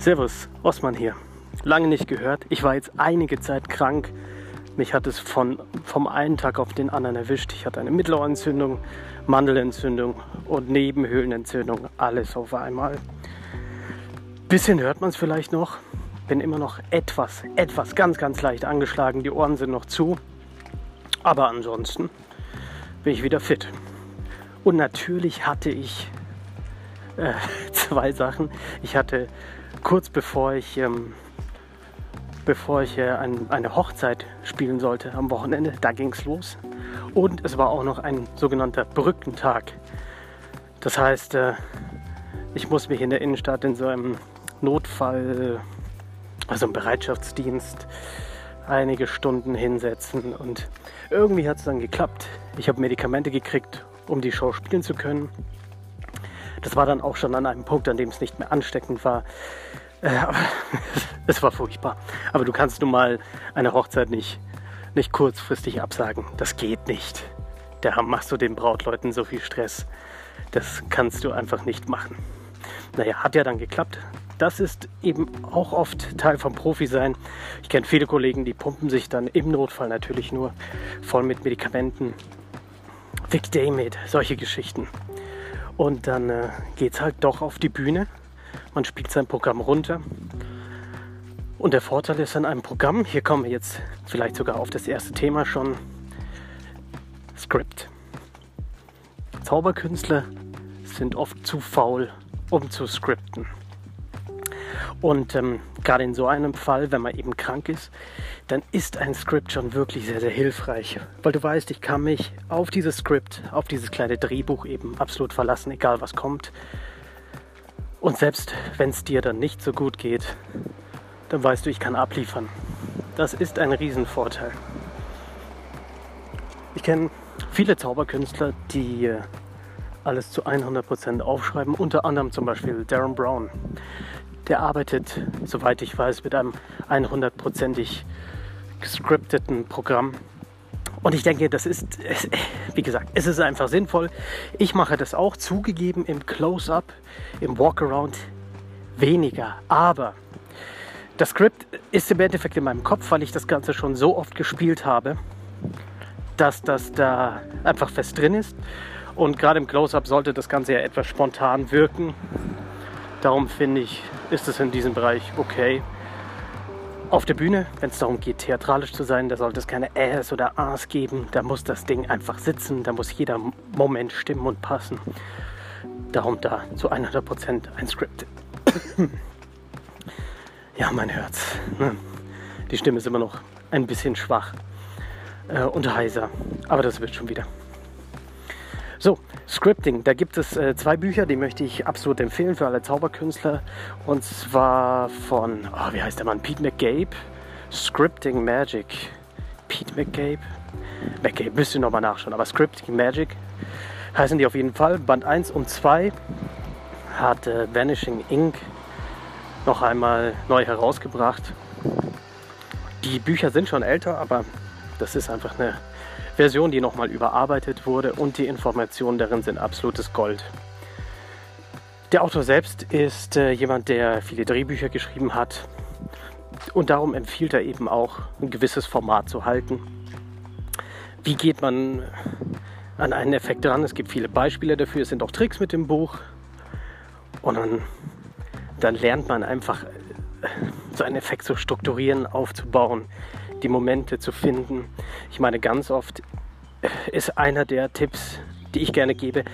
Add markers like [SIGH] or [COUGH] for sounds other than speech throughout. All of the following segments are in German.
Servus, Osman hier. Lange nicht gehört. Ich war jetzt einige Zeit krank. Mich hat es von, vom einen Tag auf den anderen erwischt. Ich hatte eine Mittelohrentzündung, Mandelentzündung und Nebenhöhlenentzündung. Alles auf einmal. Bisschen hört man es vielleicht noch. Bin immer noch etwas, etwas ganz, ganz leicht angeschlagen. Die Ohren sind noch zu. Aber ansonsten bin ich wieder fit. Und natürlich hatte ich äh, [LAUGHS] zwei Sachen. Ich hatte kurz bevor ich, ähm, bevor ich äh, ein, eine Hochzeit spielen sollte am Wochenende, da ging es los. Und es war auch noch ein sogenannter Brückentag. Das heißt, äh, ich muss mich in der Innenstadt in so einem Notfall, also im Bereitschaftsdienst, einige Stunden hinsetzen. Und irgendwie hat es dann geklappt. Ich habe Medikamente gekriegt, um die Show spielen zu können. Das war dann auch schon an einem Punkt, an dem es nicht mehr ansteckend war. Äh, [LAUGHS] es war furchtbar. Aber du kannst nun mal eine Hochzeit nicht, nicht kurzfristig absagen. Das geht nicht. Da machst du den Brautleuten so viel Stress. Das kannst du einfach nicht machen. Naja, hat ja dann geklappt. Das ist eben auch oft Teil vom Profi-Sein. Ich kenne viele Kollegen, die pumpen sich dann im Notfall natürlich nur voll mit Medikamenten. Vic Damit, solche Geschichten. Und dann äh, geht es halt doch auf die Bühne. Man spielt sein Programm runter. Und der Vorteil ist an einem Programm, hier kommen wir jetzt vielleicht sogar auf das erste Thema schon, Script. Zauberkünstler sind oft zu faul, um zu skripten. Und ähm, gerade in so einem Fall, wenn man eben krank ist, dann ist ein Skript schon wirklich sehr, sehr hilfreich. Weil du weißt, ich kann mich auf dieses Skript, auf dieses kleine Drehbuch eben absolut verlassen, egal was kommt. Und selbst wenn es dir dann nicht so gut geht, dann weißt du, ich kann abliefern. Das ist ein Riesenvorteil. Ich kenne viele Zauberkünstler, die äh, alles zu 100% aufschreiben, unter anderem zum Beispiel Darren Brown. Der arbeitet, soweit ich weiß, mit einem 100%ig gescripteten Programm. Und ich denke, das ist, [LAUGHS] wie gesagt, es ist einfach sinnvoll. Ich mache das auch zugegeben im Close-up, im Walkaround weniger. Aber das Skript ist im Endeffekt in meinem Kopf, weil ich das Ganze schon so oft gespielt habe, dass das da einfach fest drin ist. Und gerade im Close-up sollte das Ganze ja etwas spontan wirken. Darum finde ich, ist es in diesem Bereich okay. Auf der Bühne, wenn es darum geht, theatralisch zu sein, da sollte es keine Äs oder As geben. Da muss das Ding einfach sitzen, da muss jeder Moment stimmen und passen. Darum da zu 100% ein Skript. [CLEARS THROAT] ja, mein Herz. Ne? Die Stimme ist immer noch ein bisschen schwach äh, und heiser, aber das wird schon wieder. So, Scripting. Da gibt es äh, zwei Bücher, die möchte ich absolut empfehlen für alle Zauberkünstler. Und zwar von, oh, wie heißt der Mann? Pete McGabe. Scripting Magic. Pete McGabe? McGabe, müsst ihr nochmal nachschauen. Aber Scripting Magic heißen die auf jeden Fall. Band 1 und 2 hat äh, Vanishing Ink noch einmal neu herausgebracht. Die Bücher sind schon älter, aber das ist einfach eine Version, die nochmal überarbeitet wurde und die Informationen darin sind absolutes Gold. Der Autor selbst ist äh, jemand, der viele Drehbücher geschrieben hat und darum empfiehlt er eben auch, ein gewisses Format zu halten. Wie geht man an einen Effekt ran? Es gibt viele Beispiele dafür, es sind auch Tricks mit dem Buch und dann, dann lernt man einfach äh, so einen Effekt zu strukturieren, aufzubauen, die Momente zu finden. Ich meine, ganz oft ist einer der Tipps, die ich gerne gebe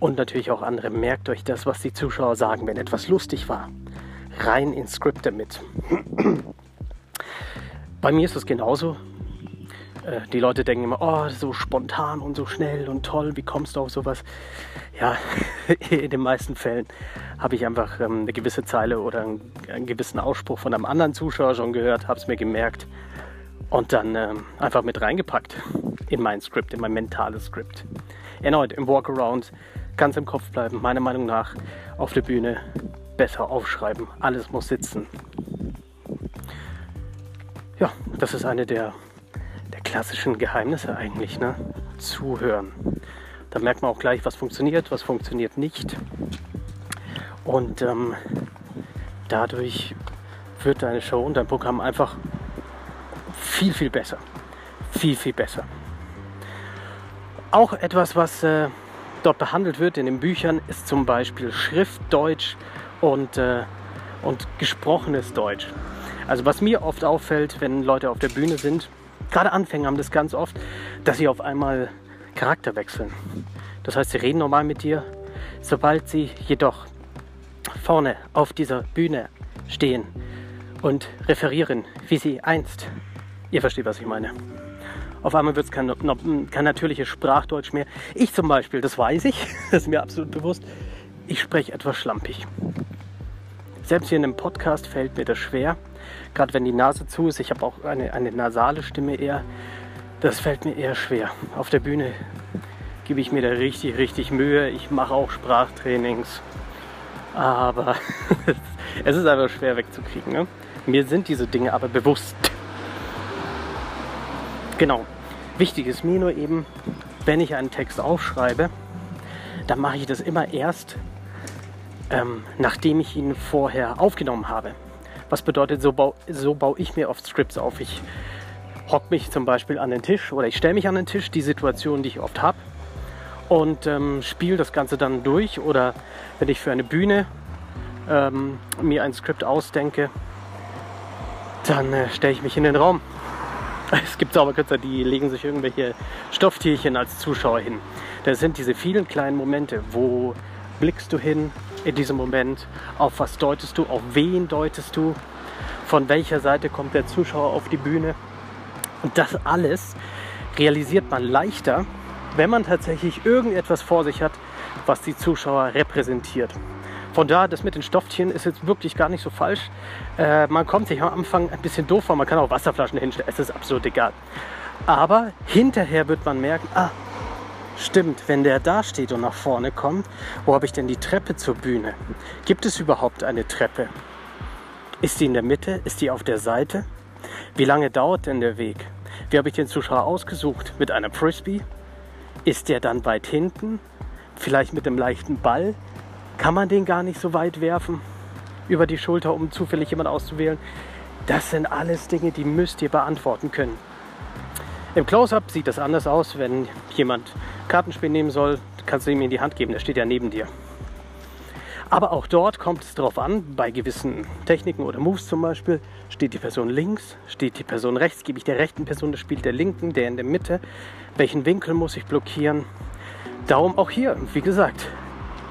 und natürlich auch andere, merkt euch das, was die Zuschauer sagen, wenn etwas lustig war. Rein ins Skript damit. Bei mir ist es genauso. Äh, die Leute denken immer, oh, so spontan und so schnell und toll, wie kommst du auf sowas? Ja, [LAUGHS] in den meisten Fällen habe ich einfach ähm, eine gewisse Zeile oder einen, einen gewissen Ausspruch von einem anderen Zuschauer schon gehört, habe es mir gemerkt und dann ähm, einfach mit reingepackt in mein Skript, in mein mentales Skript. Erneut im Walkaround ganz im Kopf bleiben, meiner Meinung nach auf der Bühne besser aufschreiben. Alles muss sitzen. Ja, das ist eine der, der klassischen Geheimnisse eigentlich, ne? Zuhören. Da merkt man auch gleich, was funktioniert, was funktioniert nicht. Und ähm, dadurch wird deine Show und dein Programm einfach viel, viel besser. Viel, viel besser. Auch etwas, was äh, dort behandelt wird in den Büchern, ist zum Beispiel Schriftdeutsch und, äh, und gesprochenes Deutsch. Also was mir oft auffällt, wenn Leute auf der Bühne sind, gerade Anfänger haben das ganz oft, dass sie auf einmal Charakter wechseln. Das heißt, sie reden normal mit dir. Sobald sie jedoch vorne auf dieser Bühne stehen und referieren, wie sie einst, ihr versteht, was ich meine. Auf einmal wird es kein, kein natürliches Sprachdeutsch mehr. Ich zum Beispiel, das weiß ich, [LAUGHS] das ist mir absolut bewusst, ich spreche etwas schlampig. Selbst hier in einem Podcast fällt mir das schwer, gerade wenn die Nase zu ist. Ich habe auch eine, eine nasale Stimme eher. Das fällt mir eher schwer. Auf der Bühne gebe ich mir da richtig, richtig Mühe. Ich mache auch Sprachtrainings. Aber [LAUGHS] es ist einfach schwer wegzukriegen. Ne? Mir sind diese Dinge aber bewusst. Genau. Wichtig ist mir nur eben, wenn ich einen Text aufschreibe, dann mache ich das immer erst, ähm, nachdem ich ihn vorher aufgenommen habe. Was bedeutet, so, bau, so baue ich mir oft Scripts auf. Ich hocke mich zum Beispiel an den Tisch oder ich stelle mich an den Tisch, die Situation, die ich oft habe, und ähm, spiele das Ganze dann durch. Oder wenn ich für eine Bühne ähm, mir ein Skript ausdenke, dann äh, stelle ich mich in den Raum. [LAUGHS] Es gibt Zauberkünstler, die legen sich irgendwelche Stofftierchen als Zuschauer hin. Das sind diese vielen kleinen Momente, wo blickst du hin in diesem Moment, auf was deutest du, auf wen deutest du, von welcher Seite kommt der Zuschauer auf die Bühne. Und das alles realisiert man leichter, wenn man tatsächlich irgendetwas vor sich hat, was die Zuschauer repräsentiert. Von da, das mit den Stofftchen ist jetzt wirklich gar nicht so falsch. Äh, man kommt sich am Anfang ein bisschen doof vor, man kann auch Wasserflaschen hinstellen, es ist absolut egal. Aber hinterher wird man merken, ah, stimmt, wenn der da steht und nach vorne kommt, wo habe ich denn die Treppe zur Bühne? Gibt es überhaupt eine Treppe? Ist die in der Mitte? Ist die auf der Seite? Wie lange dauert denn der Weg? Wie habe ich den Zuschauer ausgesucht? Mit einer Frisbee? Ist der dann weit hinten? Vielleicht mit einem leichten Ball? Kann man den gar nicht so weit werfen über die Schulter, um zufällig jemanden auszuwählen? Das sind alles Dinge, die müsst ihr beantworten können. Im Close-Up sieht das anders aus, wenn jemand Kartenspiel nehmen soll, kannst du ihm in die Hand geben, der steht ja neben dir. Aber auch dort kommt es darauf an, bei gewissen Techniken oder Moves zum Beispiel, steht die Person links, steht die Person rechts, gebe ich der rechten Person das Spiel der linken, der in der Mitte, welchen Winkel muss ich blockieren. Darum auch hier, wie gesagt,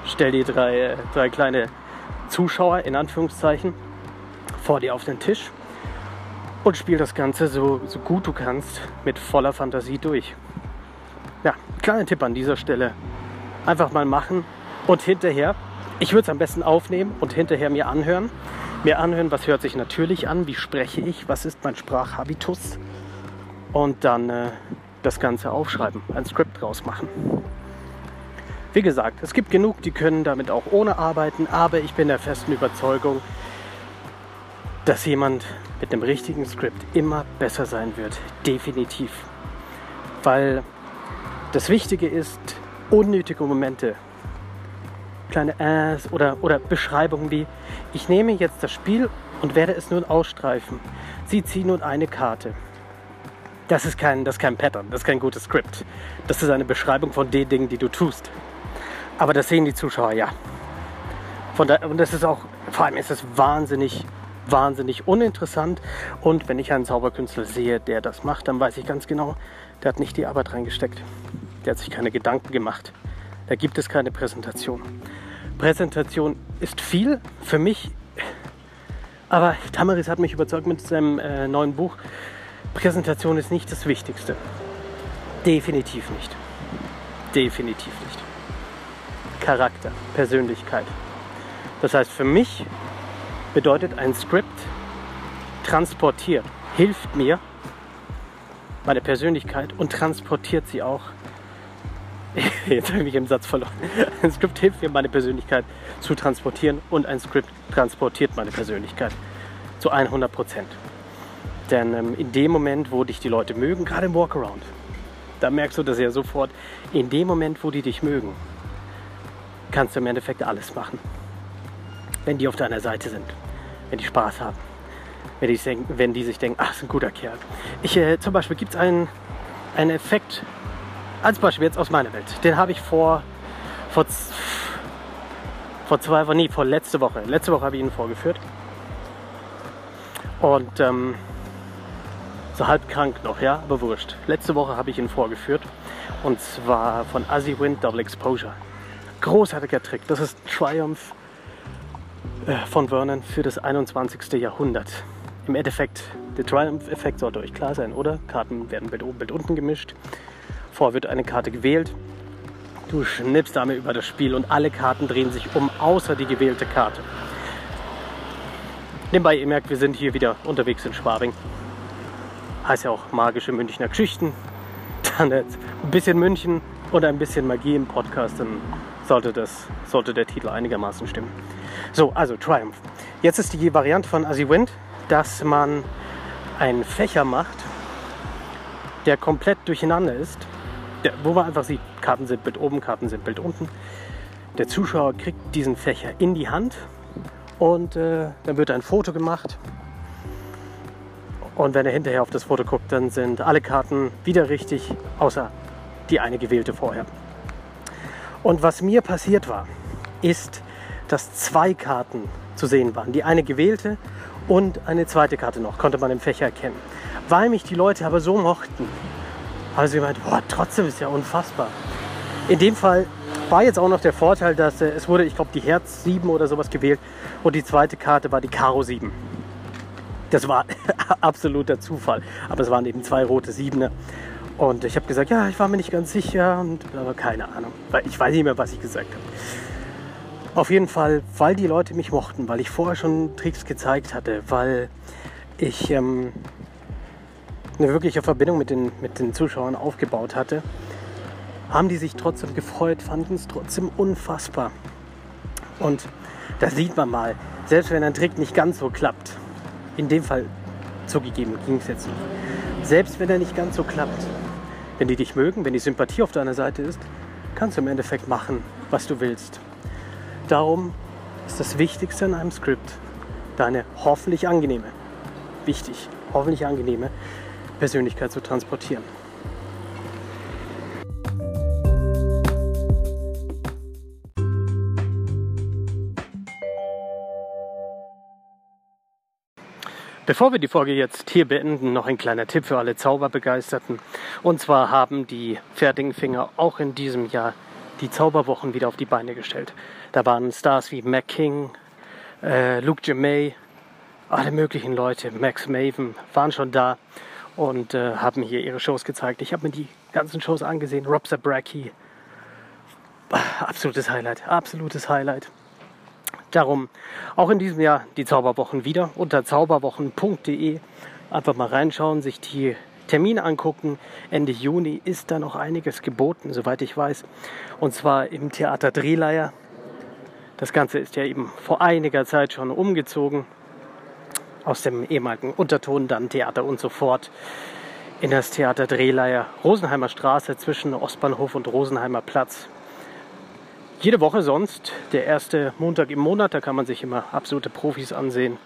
stell dir drei, drei kleine Zuschauer in Anführungszeichen vor dir auf den Tisch und spiel das Ganze so, so gut du kannst mit voller Fantasie durch. Ja, kleiner Tipp an dieser Stelle. Einfach mal machen und hinterher, ich würde es am besten aufnehmen und hinterher mir anhören. Mir anhören, was hört sich natürlich an, wie spreche ich, was ist mein Sprachhabitus und dann äh, das Ganze aufschreiben, ein Skript draus machen. Wie gesagt, es gibt genug, die können damit auch ohne arbeiten, aber ich bin der festen Überzeugung, dass jemand mit dem richtigen Skript immer besser sein wird. Definitiv. Weil das Wichtige ist, unnötige Momente, kleine Äs oder, oder Beschreibungen wie, ich nehme jetzt das Spiel und werde es nun ausstreifen. Sie ziehen nun eine Karte. Das ist kein, das ist kein Pattern, das ist kein gutes Skript. Das ist eine Beschreibung von den Dingen, die du tust. Aber das sehen die Zuschauer ja. Von da, und das ist auch, vor allem ist es wahnsinnig, wahnsinnig uninteressant. Und wenn ich einen Zauberkünstler sehe, der das macht, dann weiß ich ganz genau, der hat nicht die Arbeit reingesteckt. Der hat sich keine Gedanken gemacht. Da gibt es keine Präsentation. Präsentation ist viel für mich, aber Tamaris hat mich überzeugt mit seinem äh, neuen Buch. Präsentation ist nicht das Wichtigste. Definitiv nicht. Definitiv nicht. Charakter, Persönlichkeit. Das heißt, für mich bedeutet ein Skript transportiert, hilft mir meine Persönlichkeit und transportiert sie auch. [LAUGHS] Jetzt habe ich mich im Satz verloren. Ein Skript hilft mir, meine Persönlichkeit zu transportieren und ein Skript transportiert meine Persönlichkeit zu 100 Prozent. Denn ähm, in dem Moment, wo dich die Leute mögen, gerade im Walkaround, da merkst du das ja sofort, in dem Moment, wo die dich mögen, kannst du im Endeffekt alles machen, wenn die auf deiner Seite sind. wenn die Spaß haben. Wenn die, denken, wenn die sich denken, ach, ist ein guter Kerl. Ich, äh, zum Beispiel gibt es einen, einen Effekt, als Beispiel jetzt aus meiner Welt. Den habe ich vor, vor, vor zwei Wochen, nee, vor letzte Woche. Letzte Woche habe ich ihn vorgeführt. Und ähm, so halb krank noch, ja, aber wurscht. Letzte Woche habe ich ihn vorgeführt. Und zwar von Azzy Wind Double Exposure. Großartiger Trick. Das ist Triumph äh, von Vernon für das 21. Jahrhundert. Im Endeffekt, der Triumph-Effekt sollte euch klar sein, oder? Karten werden Bild oben, Bild unten gemischt. Vorher wird eine Karte gewählt. Du schnippst damit über das Spiel und alle Karten drehen sich um, außer die gewählte Karte. Nebenbei, ihr merkt, wir sind hier wieder unterwegs in Schwabing. Heißt ja auch magische Münchner Geschichten. [LAUGHS] Dann jetzt ein bisschen München und ein bisschen Magie im Podcast, dann sollte, das, sollte der Titel einigermaßen stimmen. So, also Triumph. Jetzt ist die Variante von Azzy Wind, dass man einen Fächer macht, der komplett durcheinander ist, der, wo man einfach sieht, Karten sind Bild oben, Karten sind Bild unten. Der Zuschauer kriegt diesen Fächer in die Hand und äh, dann wird ein Foto gemacht. Und wenn er hinterher auf das Foto guckt, dann sind alle Karten wieder richtig, außer die eine gewählte vorher. Und was mir passiert war, ist, dass zwei Karten zu sehen waren. Die eine gewählte und eine zweite Karte noch, konnte man im Fächer erkennen. Weil mich die Leute aber so mochten, haben sie gemeint, boah, trotzdem ist ja unfassbar. In dem Fall war jetzt auch noch der Vorteil, dass äh, es wurde, ich glaube, die Herz 7 oder sowas gewählt und die zweite Karte war die Karo 7. Das war [LAUGHS] absoluter Zufall, aber es waren eben zwei rote Siebener. Und ich habe gesagt, ja, ich war mir nicht ganz sicher, und, aber keine Ahnung, weil ich weiß nicht mehr, was ich gesagt habe. Auf jeden Fall, weil die Leute mich mochten, weil ich vorher schon Tricks gezeigt hatte, weil ich ähm, eine wirkliche Verbindung mit den, mit den Zuschauern aufgebaut hatte, haben die sich trotzdem gefreut, fanden es trotzdem unfassbar. Und da sieht man mal, selbst wenn ein Trick nicht ganz so klappt, in dem Fall zugegeben ging es jetzt nicht, selbst wenn er nicht ganz so klappt, wenn die dich mögen, wenn die Sympathie auf deiner Seite ist, kannst du im Endeffekt machen, was du willst. Darum ist das Wichtigste in einem Skript deine hoffentlich angenehme, wichtig, hoffentlich angenehme Persönlichkeit zu transportieren. Bevor wir die Folge jetzt hier beenden, noch ein kleiner Tipp für alle Zauberbegeisterten. Und zwar haben die fertigen Finger auch in diesem Jahr die Zauberwochen wieder auf die Beine gestellt. Da waren Stars wie Mac King, äh, Luke Jemay, alle möglichen Leute, Max Maven waren schon da und äh, haben hier ihre Shows gezeigt. Ich habe mir die ganzen Shows angesehen. Rob Zabracki, absolutes Highlight, absolutes Highlight. Darum auch in diesem Jahr die Zauberwochen wieder unter zauberwochen.de. Einfach mal reinschauen, sich die Termin angucken. Ende Juni ist da noch einiges geboten, soweit ich weiß. Und zwar im Theater Drehleier. Das Ganze ist ja eben vor einiger Zeit schon umgezogen. Aus dem ehemaligen Unterton, dann Theater und so fort. In das Theater Drehleier, Rosenheimer Straße zwischen Ostbahnhof und Rosenheimer Platz. Jede Woche sonst, der erste Montag im Monat, da kann man sich immer absolute Profis ansehen.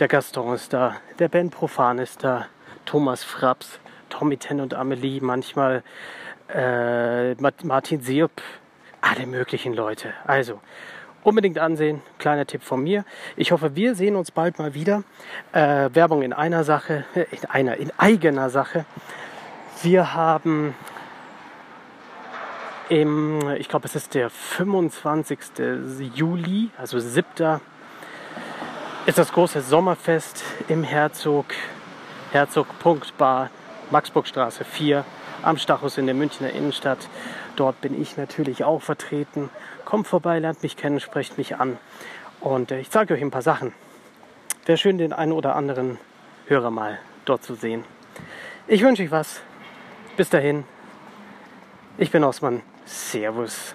Der Gaston ist da, der Ben Profan ist da, Thomas Fraps, Tommy Ten und Amelie, manchmal äh, Martin Sirp, alle möglichen Leute. Also unbedingt ansehen, kleiner Tipp von mir. Ich hoffe, wir sehen uns bald mal wieder. Äh, Werbung in einer Sache, in einer, in eigener Sache. Wir haben im, ich glaube, es ist der 25. Juli, also 7. ist das große Sommerfest im Herzog Herzog.bar, Maxburgstraße 4 am Stachus in der Münchner Innenstadt. Dort bin ich natürlich auch vertreten. Kommt vorbei, lernt mich kennen, sprecht mich an. Und äh, ich zeige euch ein paar Sachen. Wäre schön, den einen oder anderen Hörer mal dort zu sehen. Ich wünsche euch was. Bis dahin. Ich bin Osman. Servus.